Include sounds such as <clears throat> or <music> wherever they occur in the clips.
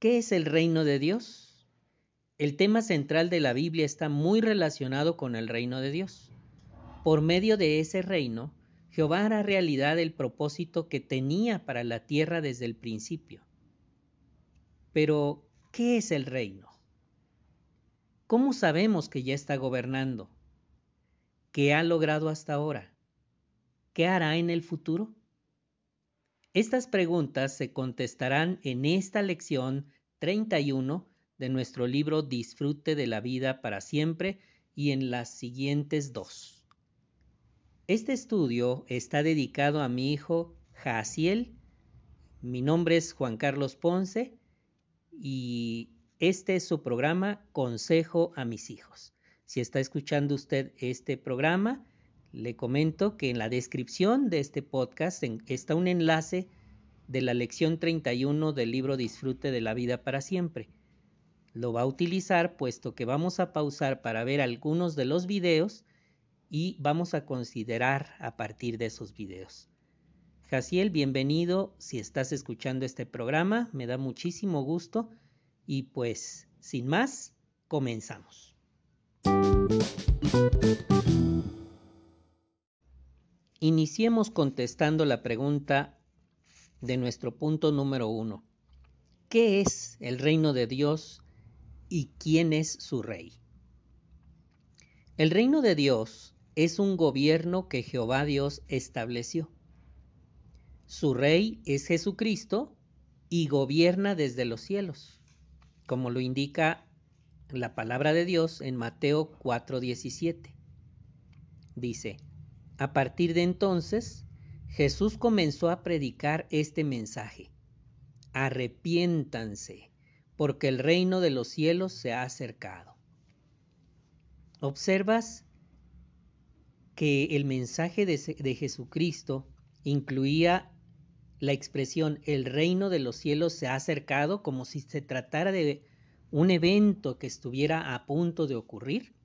¿Qué es el reino de Dios? El tema central de la Biblia está muy relacionado con el reino de Dios. Por medio de ese reino, Jehová hará realidad el propósito que tenía para la tierra desde el principio. Pero, ¿qué es el reino? ¿Cómo sabemos que ya está gobernando? ¿Qué ha logrado hasta ahora? ¿Qué hará en el futuro? Estas preguntas se contestarán en esta lección 31 de nuestro libro Disfrute de la vida para siempre y en las siguientes dos. Este estudio está dedicado a mi hijo Jaciel. Mi nombre es Juan Carlos Ponce y este es su programa Consejo a mis hijos. Si está escuchando usted este programa, le comento que en la descripción de este podcast está un enlace de la lección 31 del libro Disfrute de la vida para siempre. Lo va a utilizar puesto que vamos a pausar para ver algunos de los videos y vamos a considerar a partir de esos videos. Jaciel, bienvenido si estás escuchando este programa, me da muchísimo gusto y pues sin más, comenzamos. Iniciemos contestando la pregunta de nuestro punto número uno. ¿Qué es el reino de Dios y quién es su rey? El reino de Dios es un gobierno que Jehová Dios estableció. Su rey es Jesucristo y gobierna desde los cielos, como lo indica la palabra de Dios en Mateo 4:17. Dice, a partir de entonces, Jesús comenzó a predicar este mensaje. Arrepiéntanse, porque el reino de los cielos se ha acercado. ¿Observas que el mensaje de, Jesucristo incluía la expresión el reino de los cielos se ha acercado como si se tratara de un evento que estuviera a punto de ocurrir.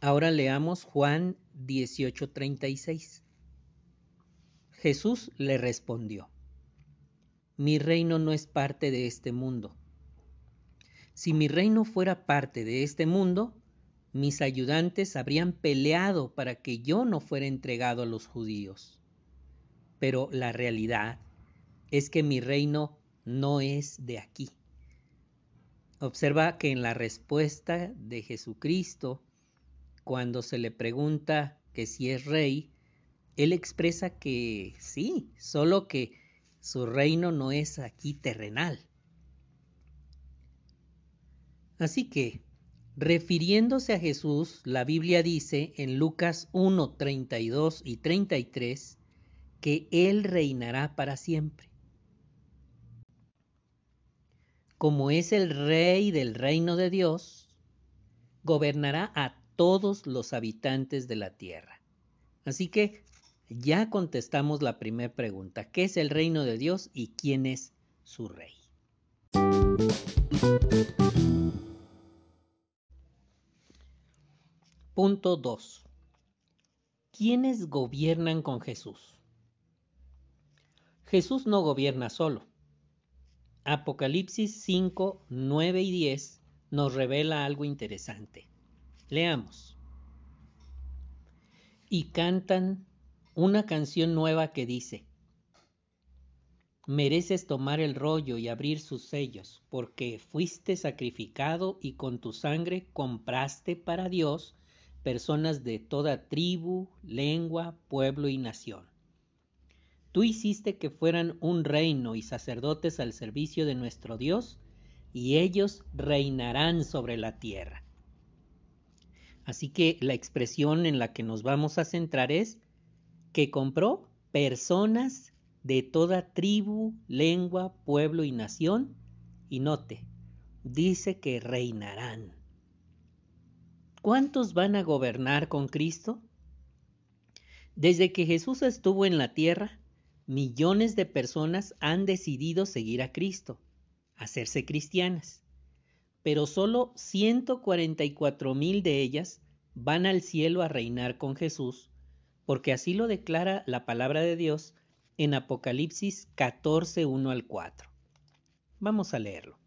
Ahora leamos Juan 18:36. Jesús le respondió, Mi reino no es parte de este mundo. Si mi reino fuera parte de este mundo, mis ayudantes habrían peleado para que yo no fuera entregado a los judíos. Pero la realidad es que mi reino no es de aquí. Observa que en la respuesta de Jesucristo, cuando se le pregunta que si es rey, él expresa que sí, solo que su reino no es aquí terrenal. Así que Refiriéndose a Jesús, la Biblia dice en Lucas 1, 32 y 33 que Él reinará para siempre. Como es el rey del reino de Dios, gobernará a todos los habitantes de la tierra. Así que ya contestamos la primera pregunta, ¿qué es el reino de Dios y quién es su rey? Punto 2. ¿Quiénes gobiernan con Jesús? Jesús no gobierna solo. Apocalipsis 5, 9 y 10 nos revela algo interesante. Leamos. Y cantan una canción nueva que dice, Mereces tomar el rollo y abrir sus sellos, porque fuiste sacrificado y con tu sangre compraste para Dios personas de toda tribu, lengua, pueblo y nación. Tú hiciste que fueran un reino y sacerdotes al servicio de nuestro Dios, y ellos reinarán sobre la tierra. Así que la expresión en la que nos vamos a centrar es que compró personas de toda tribu, lengua, pueblo y nación, y note, dice que reinarán. ¿Cuántos van a gobernar con Cristo? Desde que Jesús estuvo en la tierra, millones de personas han decidido seguir a Cristo, hacerse cristianas, pero solo 144 mil de ellas van al cielo a reinar con Jesús, porque así lo declara la palabra de Dios en Apocalipsis 14, 1 al 4. Vamos a leerlo.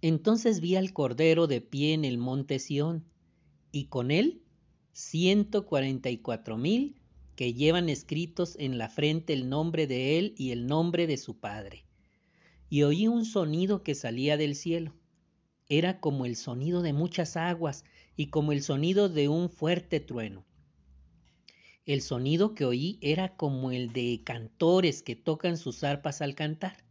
Entonces vi al Cordero de pie en el monte Sión, y con él ciento cuarenta y cuatro mil que llevan escritos en la frente el nombre de él y el nombre de su Padre. Y oí un sonido que salía del cielo. Era como el sonido de muchas aguas y como el sonido de un fuerte trueno. El sonido que oí era como el de cantores que tocan sus arpas al cantar.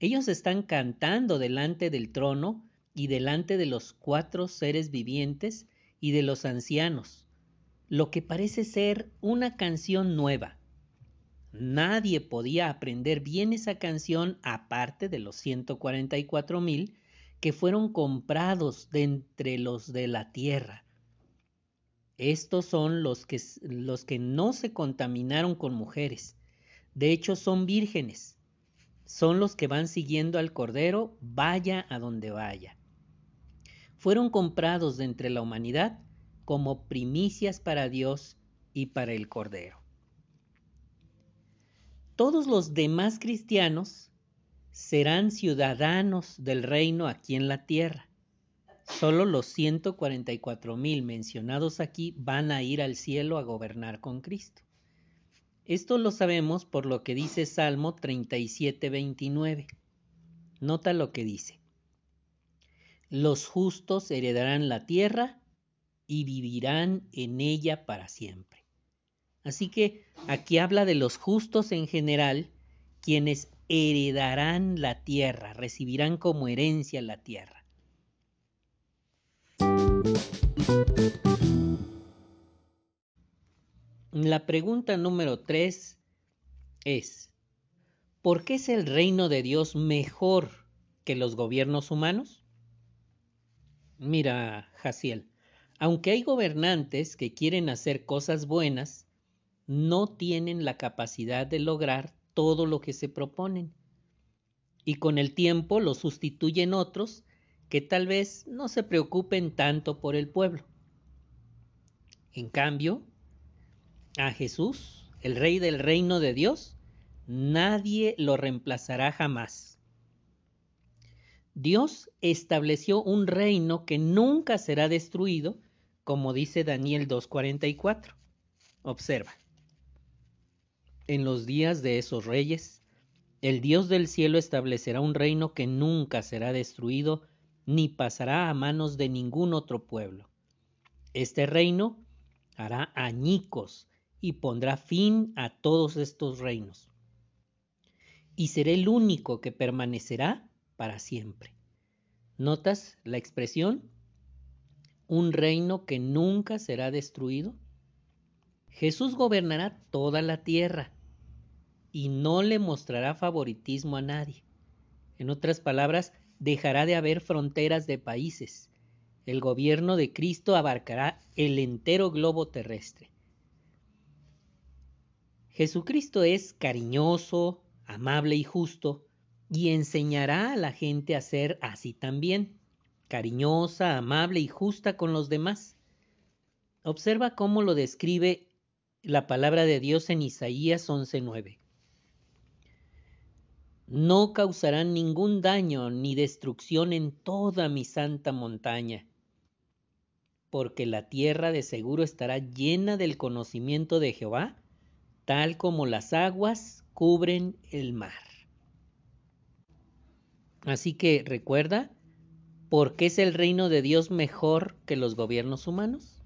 Ellos están cantando delante del trono y delante de los cuatro seres vivientes y de los ancianos, lo que parece ser una canción nueva. Nadie podía aprender bien esa canción aparte de los 144 mil que fueron comprados de entre los de la tierra. Estos son los que, los que no se contaminaron con mujeres. De hecho, son vírgenes. Son los que van siguiendo al Cordero, vaya a donde vaya. Fueron comprados de entre la humanidad como primicias para Dios y para el Cordero. Todos los demás cristianos serán ciudadanos del reino aquí en la tierra. Solo los 144 mil mencionados aquí van a ir al cielo a gobernar con Cristo. Esto lo sabemos por lo que dice Salmo 37, 29. Nota lo que dice. Los justos heredarán la tierra y vivirán en ella para siempre. Así que aquí habla de los justos en general, quienes heredarán la tierra, recibirán como herencia la tierra. La pregunta número tres es, ¿por qué es el reino de Dios mejor que los gobiernos humanos? Mira, Jaciel, aunque hay gobernantes que quieren hacer cosas buenas, no tienen la capacidad de lograr todo lo que se proponen. Y con el tiempo lo sustituyen otros que tal vez no se preocupen tanto por el pueblo. En cambio, a Jesús, el Rey del reino de Dios, nadie lo reemplazará jamás. Dios estableció un reino que nunca será destruido, como dice Daniel 2.44. Observa en los días de esos reyes, el Dios del cielo establecerá un reino que nunca será destruido ni pasará a manos de ningún otro pueblo. Este reino hará añicos y pondrá fin a todos estos reinos. Y será el único que permanecerá para siempre. ¿Notas la expresión? Un reino que nunca será destruido. Jesús gobernará toda la tierra y no le mostrará favoritismo a nadie. En otras palabras, dejará de haber fronteras de países. El gobierno de Cristo abarcará el entero globo terrestre. Jesucristo es cariñoso, amable y justo, y enseñará a la gente a ser así también, cariñosa, amable y justa con los demás. Observa cómo lo describe la palabra de Dios en Isaías 11:9 no causarán ningún daño ni destrucción en toda mi santa montaña, porque la tierra de seguro estará llena del conocimiento de Jehová, tal como las aguas cubren el mar. Así que recuerda, ¿por qué es el reino de Dios mejor que los gobiernos humanos?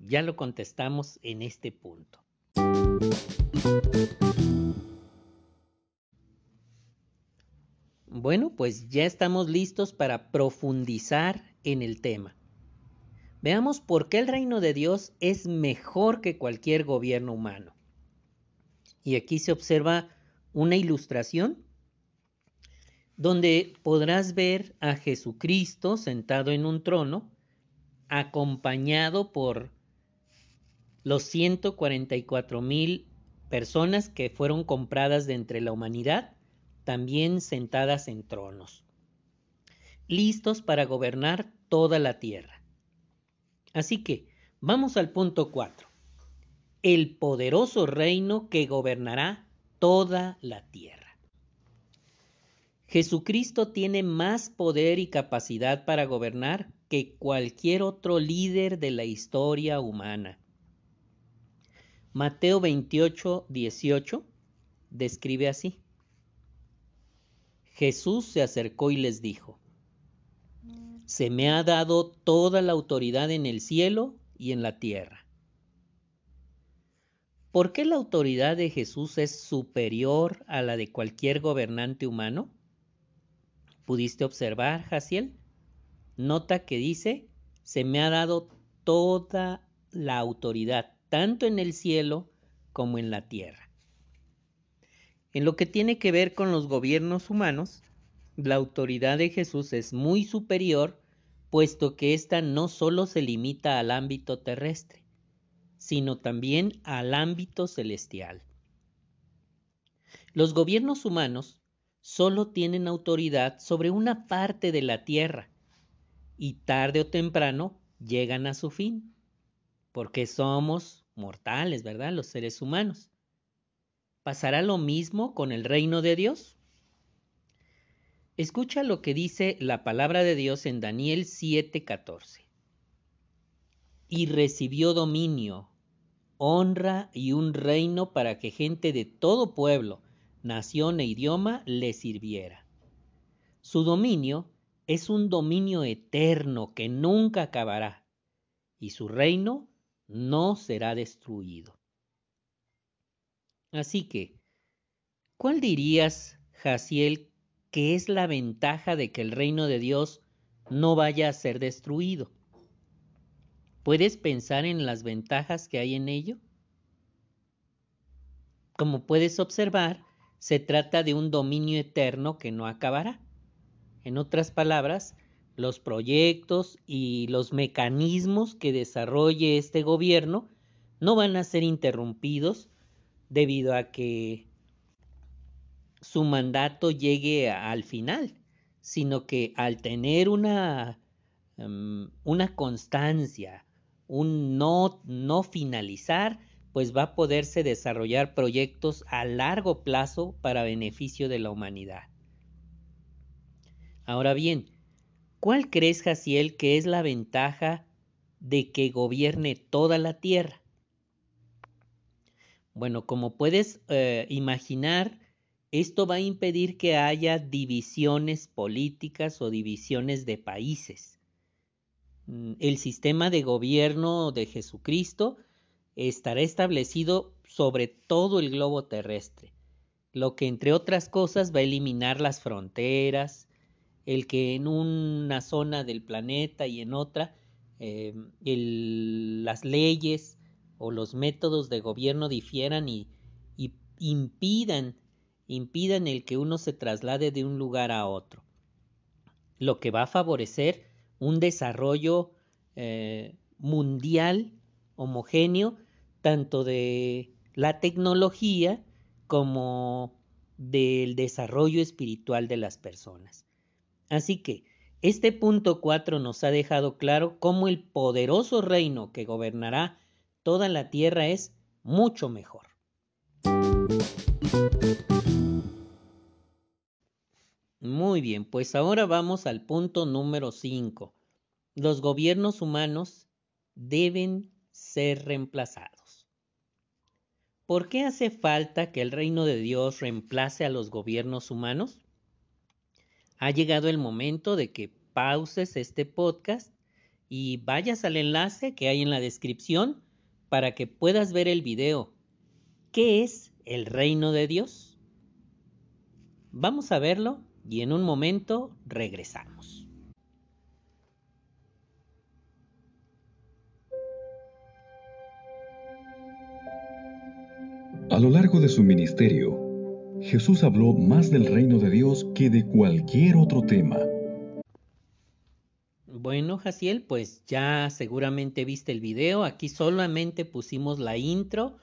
Ya lo contestamos en este punto. Bueno, pues ya estamos listos para profundizar en el tema. Veamos por qué el reino de Dios es mejor que cualquier gobierno humano. Y aquí se observa una ilustración donde podrás ver a Jesucristo sentado en un trono, acompañado por los 144 mil personas que fueron compradas de entre la humanidad también sentadas en tronos, listos para gobernar toda la tierra. Así que, vamos al punto 4. El poderoso reino que gobernará toda la tierra. Jesucristo tiene más poder y capacidad para gobernar que cualquier otro líder de la historia humana. Mateo 28, 18 describe así. Jesús se acercó y les dijo, Se me ha dado toda la autoridad en el cielo y en la tierra. ¿Por qué la autoridad de Jesús es superior a la de cualquier gobernante humano? ¿Pudiste observar, Jaciel? Nota que dice, se me ha dado toda la autoridad, tanto en el cielo como en la tierra. En lo que tiene que ver con los gobiernos humanos, la autoridad de Jesús es muy superior, puesto que ésta no solo se limita al ámbito terrestre, sino también al ámbito celestial. Los gobiernos humanos solo tienen autoridad sobre una parte de la tierra y tarde o temprano llegan a su fin, porque somos mortales, ¿verdad? Los seres humanos. ¿Pasará lo mismo con el reino de Dios? Escucha lo que dice la palabra de Dios en Daniel 7:14. Y recibió dominio, honra y un reino para que gente de todo pueblo, nación e idioma le sirviera. Su dominio es un dominio eterno que nunca acabará, y su reino no será destruido. Así que, ¿cuál dirías, Jaciel, que es la ventaja de que el reino de Dios no vaya a ser destruido? ¿Puedes pensar en las ventajas que hay en ello? Como puedes observar, se trata de un dominio eterno que no acabará. En otras palabras, los proyectos y los mecanismos que desarrolle este gobierno no van a ser interrumpidos debido a que su mandato llegue al final, sino que al tener una, em, una constancia, un no, no finalizar, pues va a poderse desarrollar proyectos a largo plazo para beneficio de la humanidad. Ahora bien, ¿cuál crees, Jaciel, que es la ventaja de que gobierne toda la tierra? Bueno, como puedes eh, imaginar, esto va a impedir que haya divisiones políticas o divisiones de países. Mm, el sistema de gobierno de Jesucristo estará establecido sobre todo el globo terrestre, lo que entre otras cosas va a eliminar las fronteras, el que en una zona del planeta y en otra eh, las leyes o los métodos de gobierno difieran y, impidan, impidan el que uno se traslade de un lugar a otro, lo que va a favorecer un desarrollo eh, mundial homogéneo tanto de la tecnología como del desarrollo espiritual de las personas. Así que este punto 4 nos ha dejado claro cómo el poderoso reino que gobernará toda la tierra es mucho mejor. Muy bien, pues ahora vamos al punto número 5. Los gobiernos humanos deben ser reemplazados. ¿Por qué hace falta que el reino de Dios reemplace a los gobiernos humanos? Ha llegado el momento de que pauses este podcast y vayas al enlace que hay en la descripción para que puedas ver el video. ¿Qué es el reino de Dios? Vamos a verlo y en un momento regresamos. A lo largo de su ministerio, Jesús habló más del reino de Dios que de cualquier otro tema. Bueno, Jaciel, pues ya seguramente viste el video. Aquí solamente pusimos la intro,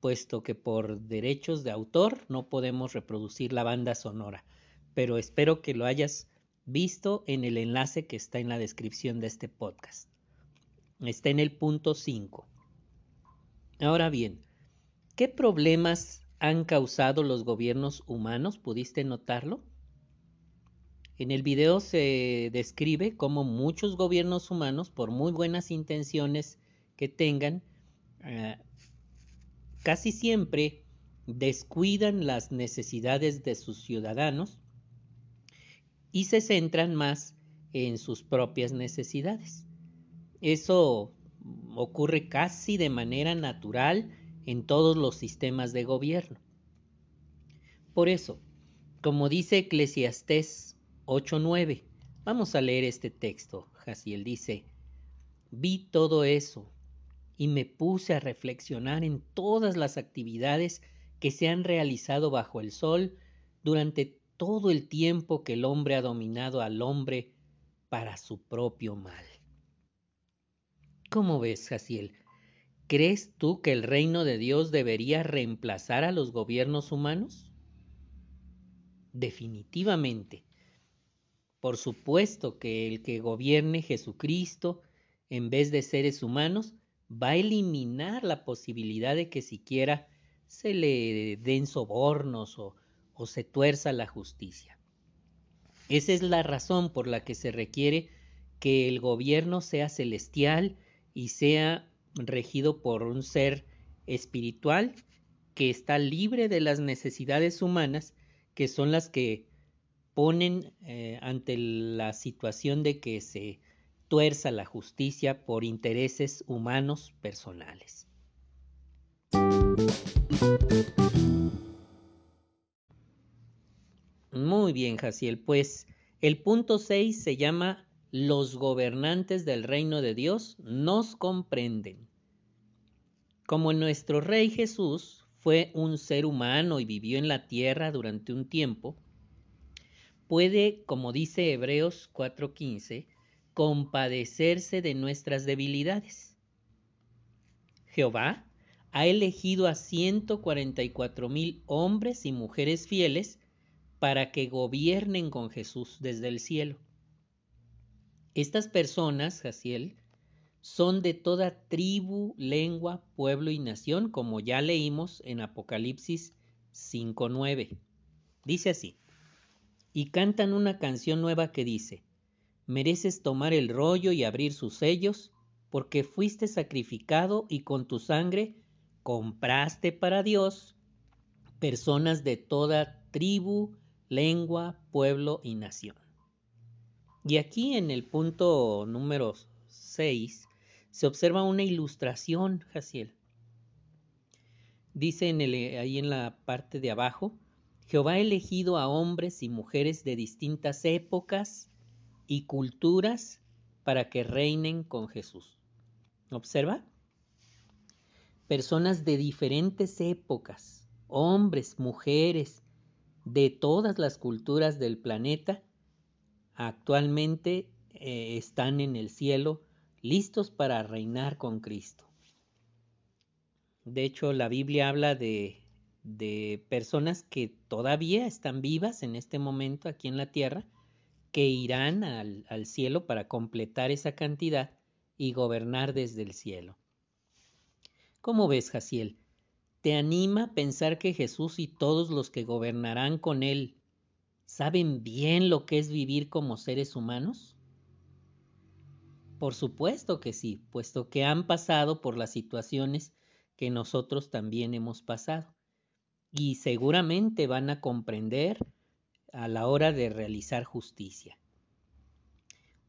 puesto que por derechos de autor no podemos reproducir la banda sonora. Pero espero que lo hayas visto en el enlace que está en la descripción de este podcast. Está en el punto 5. Ahora bien, ¿Qué problemas han causado los gobiernos humanos? ¿Pudiste notarlo? En el video se describe cómo muchos gobiernos humanos, por muy buenas intenciones que tengan, eh, casi siempre descuidan las necesidades de sus ciudadanos y se centran más en sus propias necesidades. Eso ocurre casi de manera natural en todos los sistemas de gobierno. Por eso, como dice Eclesiastés 8:9, vamos a leer este texto. Jaciel dice, vi todo eso y me puse a reflexionar en todas las actividades que se han realizado bajo el sol durante todo el tiempo que el hombre ha dominado al hombre para su propio mal. ¿Cómo ves, Jaciel? ¿Crees tú que el reino de Dios debería reemplazar a los gobiernos humanos? Definitivamente. Por supuesto que el que gobierne Jesucristo en vez de seres humanos va a eliminar la posibilidad de que siquiera se le den sobornos o, o se tuerza la justicia. Esa es la razón por la que se requiere que el gobierno sea celestial y sea regido por un ser espiritual que está libre de las necesidades humanas, que son las que ponen eh, ante la situación de que se tuerza la justicia por intereses humanos personales. Muy bien, Jaciel, pues el punto 6 se llama Los gobernantes del reino de Dios nos comprenden. Como nuestro Rey Jesús fue un ser humano y vivió en la tierra durante un tiempo, puede, como dice Hebreos 4:15, compadecerse de nuestras debilidades. Jehová ha elegido a 144 mil hombres y mujeres fieles para que gobiernen con Jesús desde el cielo. Estas personas, Jaciel, son de toda tribu, lengua, pueblo y nación, como ya leímos en Apocalipsis 5.9. Dice así, y cantan una canción nueva que dice, mereces tomar el rollo y abrir sus sellos, porque fuiste sacrificado y con tu sangre compraste para Dios personas de toda tribu, lengua, pueblo y nación. Y aquí en el punto número 6 se observa una ilustración, Jaciel. Dice en ahí en la parte de abajo, Jehová ha elegido a hombres y mujeres de distintas épocas y culturas para que reinen con Jesús. ¿Observa? Personas de diferentes épocas, hombres, mujeres, de todas las culturas del planeta, actualmente eh, están en el cielo listos para reinar con Cristo. De hecho, la Biblia habla de, de personas que todavía están vivas en este momento aquí en la tierra, que irán al, al cielo para completar esa cantidad y gobernar desde el cielo. ¿Cómo ves, Jaciel? ¿Te anima a pensar que Jesús y todos los que gobernarán con Él saben bien lo que es vivir como seres humanos? Por supuesto que sí, puesto que han pasado por las situaciones que nosotros también hemos pasado. Y seguramente van a comprender a la hora de realizar justicia.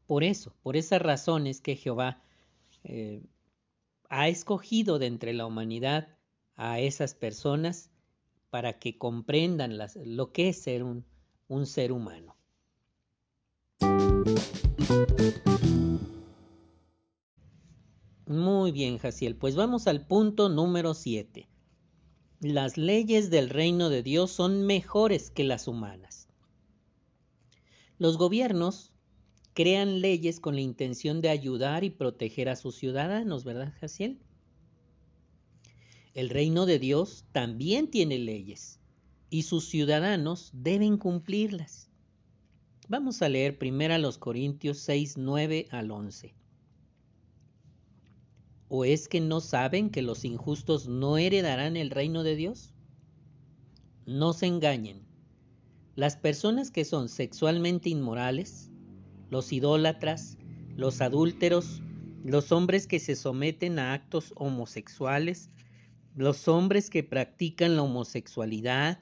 Por eso, por esas razones que Jehová eh, ha escogido de entre la humanidad a esas personas para que comprendan lo que es ser un, un ser humano. Muy bien, Jaciel, pues vamos al punto número 7. Las leyes del reino de Dios son mejores que las humanas. Los gobiernos crean leyes con la intención de ayudar y proteger a sus ciudadanos, ¿verdad, Jaciel? El reino de Dios también tiene leyes y sus ciudadanos deben cumplirlas. Vamos a leer primero a los Corintios 6, 9 al 11. ¿O es que no saben que los injustos no heredarán el reino de Dios? No se engañen. las personas que son sexualmente inmorales, los idólatras, los adúlteros, los hombres que se someten a actos homosexuales, los hombres que practican la homosexualidad,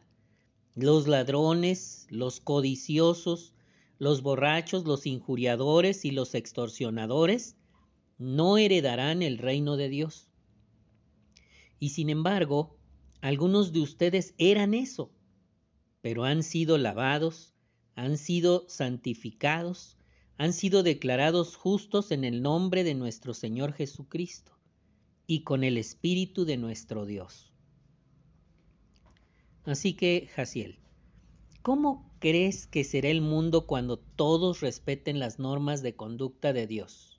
los ladrones, los codiciosos, los borrachos, los injuriadores y los extorsionadores, no heredarán el reino de Dios. Y sin embargo, algunos de ustedes eran eso, pero han sido lavados, han sido santificados, han sido declarados justos en el nombre de nuestro Señor Jesucristo y con el Espíritu de nuestro Dios. Así que, Jaciel, ¿cómo crees que será el mundo cuando todos respeten las normas de conducta de Dios?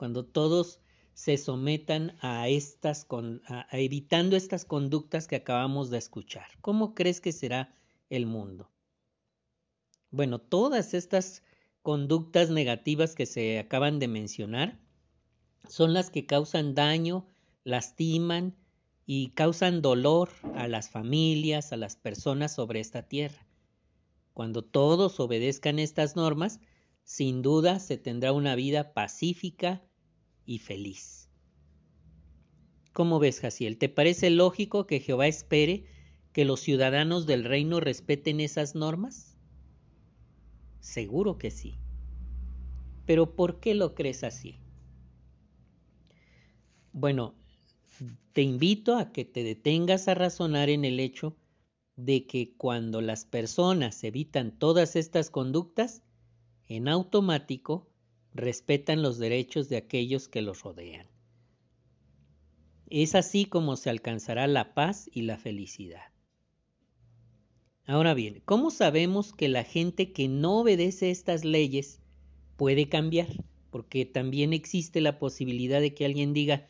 Cuando todos se sometan a estas, evitando estas conductas que acabamos de escuchar. ¿Cómo crees que será el mundo? Bueno, todas estas conductas negativas que se acaban de mencionar son las que causan daño, lastiman y causan dolor a las familias, a las personas sobre esta tierra. Cuando todos obedezcan estas normas, sin duda se tendrá una vida pacífica, y feliz. ¿Cómo ves, Jaciel? ¿Te parece lógico que Jehová espere que los ciudadanos del reino respeten esas normas? Seguro que sí. Pero ¿por qué lo crees así? Bueno, te invito a que te detengas a razonar en el hecho de que cuando las personas evitan todas estas conductas, en automático respetan los derechos de aquellos que los rodean. Es así como se alcanzará la paz y la felicidad. Ahora bien, ¿cómo sabemos que la gente que no obedece estas leyes puede cambiar? Porque también existe la posibilidad de que alguien diga,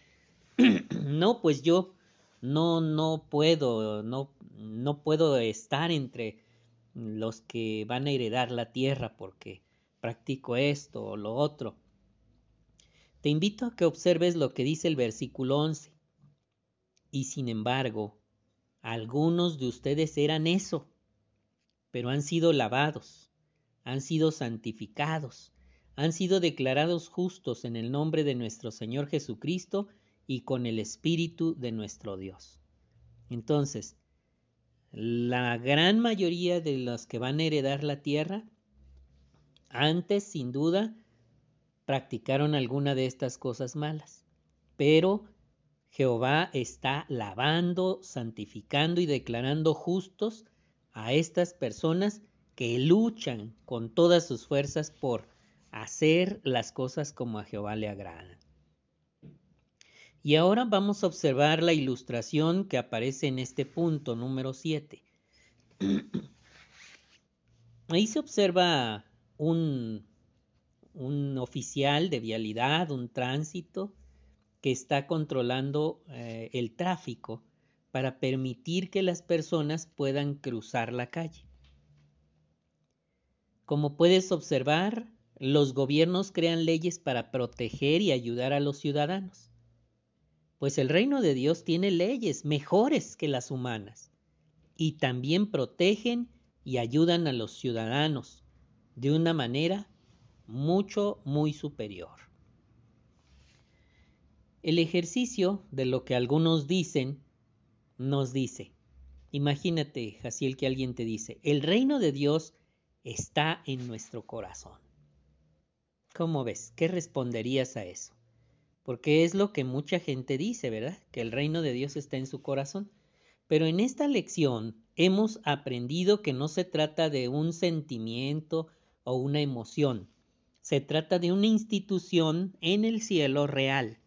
<clears throat> no, pues yo no, no puedo, no, no puedo estar entre los que van a heredar la tierra porque practico esto o lo otro. Te invito a que observes lo que dice el versículo 11. Y sin embargo, algunos de ustedes eran eso, pero han sido lavados, han sido santificados, han sido declarados justos en el nombre de nuestro Señor Jesucristo y con el Espíritu de nuestro Dios. Entonces, la gran mayoría de los que van a heredar la tierra antes, sin duda, practicaron alguna de estas cosas malas, pero Jehová está lavando, santificando y declarando justos a estas personas que luchan con todas sus fuerzas por hacer las cosas como a Jehová le agradan. Y ahora vamos a observar la ilustración que aparece en este punto número 7. <clears throat> Ahí se observa un, un oficial de vialidad, un tránsito, que está controlando eh, el tráfico para permitir que las personas puedan cruzar la calle. Como puedes observar, los gobiernos crean leyes para proteger y ayudar a los ciudadanos, pues el reino de Dios tiene leyes mejores que las humanas y también protegen y ayudan a los ciudadanos de una manera mucho, muy superior. El ejercicio de lo que algunos dicen nos dice, imagínate, Jaciel, que alguien te dice, el reino de Dios está en nuestro corazón. ¿Cómo ves? ¿Qué responderías a eso? Porque es lo que mucha gente dice, ¿verdad? Que el reino de Dios está en su corazón. Pero en esta lección hemos aprendido que no se trata de un sentimiento o una emoción. Se trata de una institución en el cielo real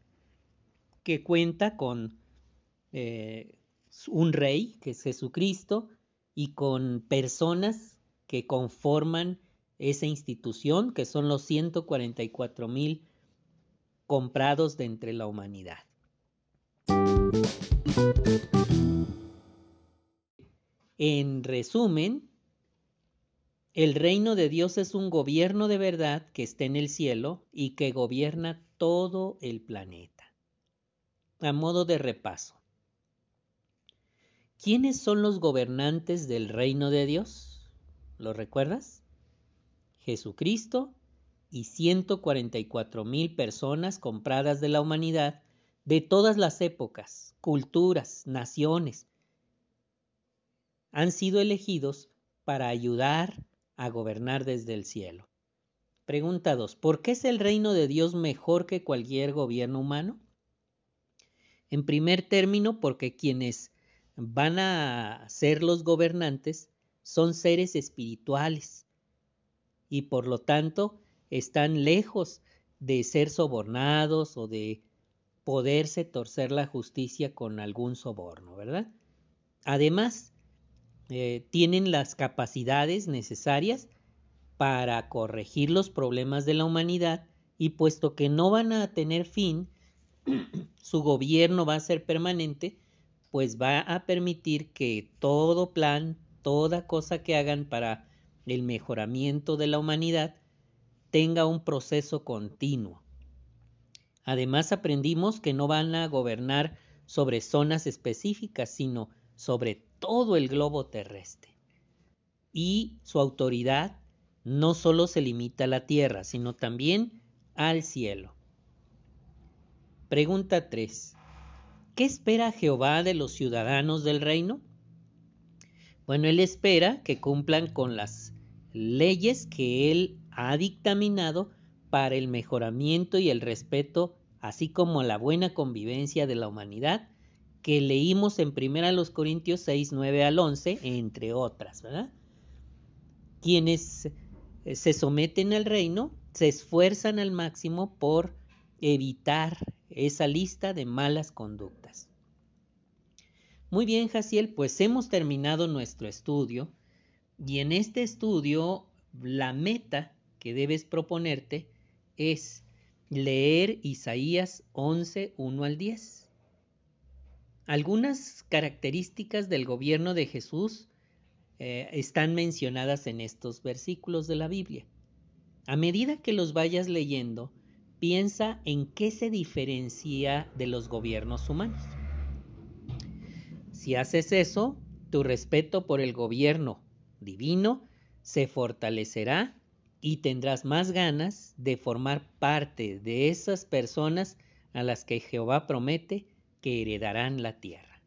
que cuenta con eh, un rey, que es Jesucristo, y con personas que conforman esa institución, que son los 144 mil comprados de entre la humanidad. En resumen, el reino de Dios es un gobierno de verdad que está en el cielo y que gobierna todo el planeta. A modo de repaso, ¿quiénes son los gobernantes del reino de Dios? ¿Lo recuerdas? Jesucristo y 144 mil personas compradas de la humanidad de todas las épocas, culturas, naciones, han sido elegidos para ayudar a gobernar desde el cielo. Pregunta 2. ¿Por qué es el reino de Dios mejor que cualquier gobierno humano? En primer término, porque quienes van a ser los gobernantes son seres espirituales y por lo tanto están lejos de ser sobornados o de poderse torcer la justicia con algún soborno, ¿verdad? Además, eh, tienen las capacidades necesarias para corregir los problemas de la humanidad y puesto que no van a tener fin, <clears throat> su gobierno va a ser permanente, pues va a permitir que todo plan, toda cosa que hagan para el mejoramiento de la humanidad tenga un proceso continuo. Además aprendimos que no van a gobernar sobre zonas específicas, sino sobre todo el globo terrestre. Y su autoridad no solo se limita a la tierra, sino también al cielo. Pregunta 3. ¿Qué espera Jehová de los ciudadanos del reino? Bueno, Él espera que cumplan con las leyes que Él ha dictaminado para el mejoramiento y el respeto, así como la buena convivencia de la humanidad, que leímos en 1 Corintios 6, 9 al 11, entre otras, ¿verdad? Quienes se someten al reino se esfuerzan al máximo por evitar esa lista de malas conductas. Muy bien, Jaciel, pues hemos terminado nuestro estudio y en este estudio la meta que debes proponerte es leer Isaías 11, 1 al 10. Algunas características del gobierno de Jesús eh, están mencionadas en estos versículos de la Biblia. A medida que los vayas leyendo, piensa en qué se diferencia de los gobiernos humanos. Si haces eso, tu respeto por el gobierno divino se fortalecerá y tendrás más ganas de formar parte de esas personas a las que Jehová promete que heredarán la tierra.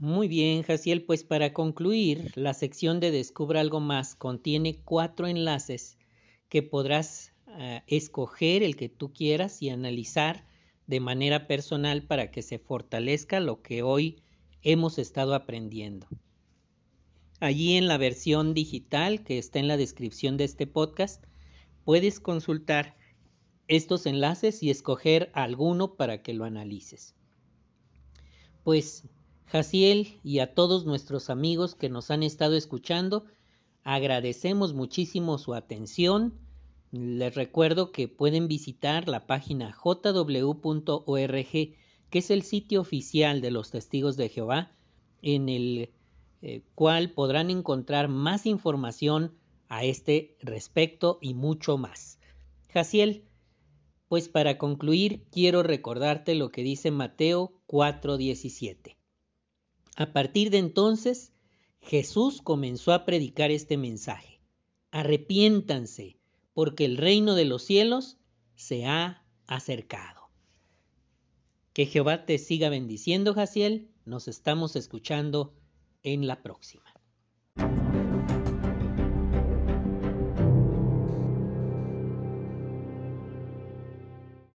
Muy bien, Jaciel, pues para concluir, la sección de Descubra algo más contiene cuatro enlaces que podrás eh, escoger el que tú quieras y analizar de manera personal para que se fortalezca lo que hoy hemos estado aprendiendo. Allí en la versión digital que está en la descripción de este podcast, puedes consultar estos enlaces y escoger alguno para que lo analices. Pues Jaciel y a todos nuestros amigos que nos han estado escuchando, agradecemos muchísimo su atención. Les recuerdo que pueden visitar la página jw.org, que es el sitio oficial de los testigos de Jehová, en el eh, cual podrán encontrar más información a este respecto y mucho más. Jaciel, pues para concluir quiero recordarte lo que dice Mateo 4:17. A partir de entonces, Jesús comenzó a predicar este mensaje. Arrepiéntanse, porque el reino de los cielos se ha acercado. Que Jehová te siga bendiciendo, Jaciel. Nos estamos escuchando en la próxima.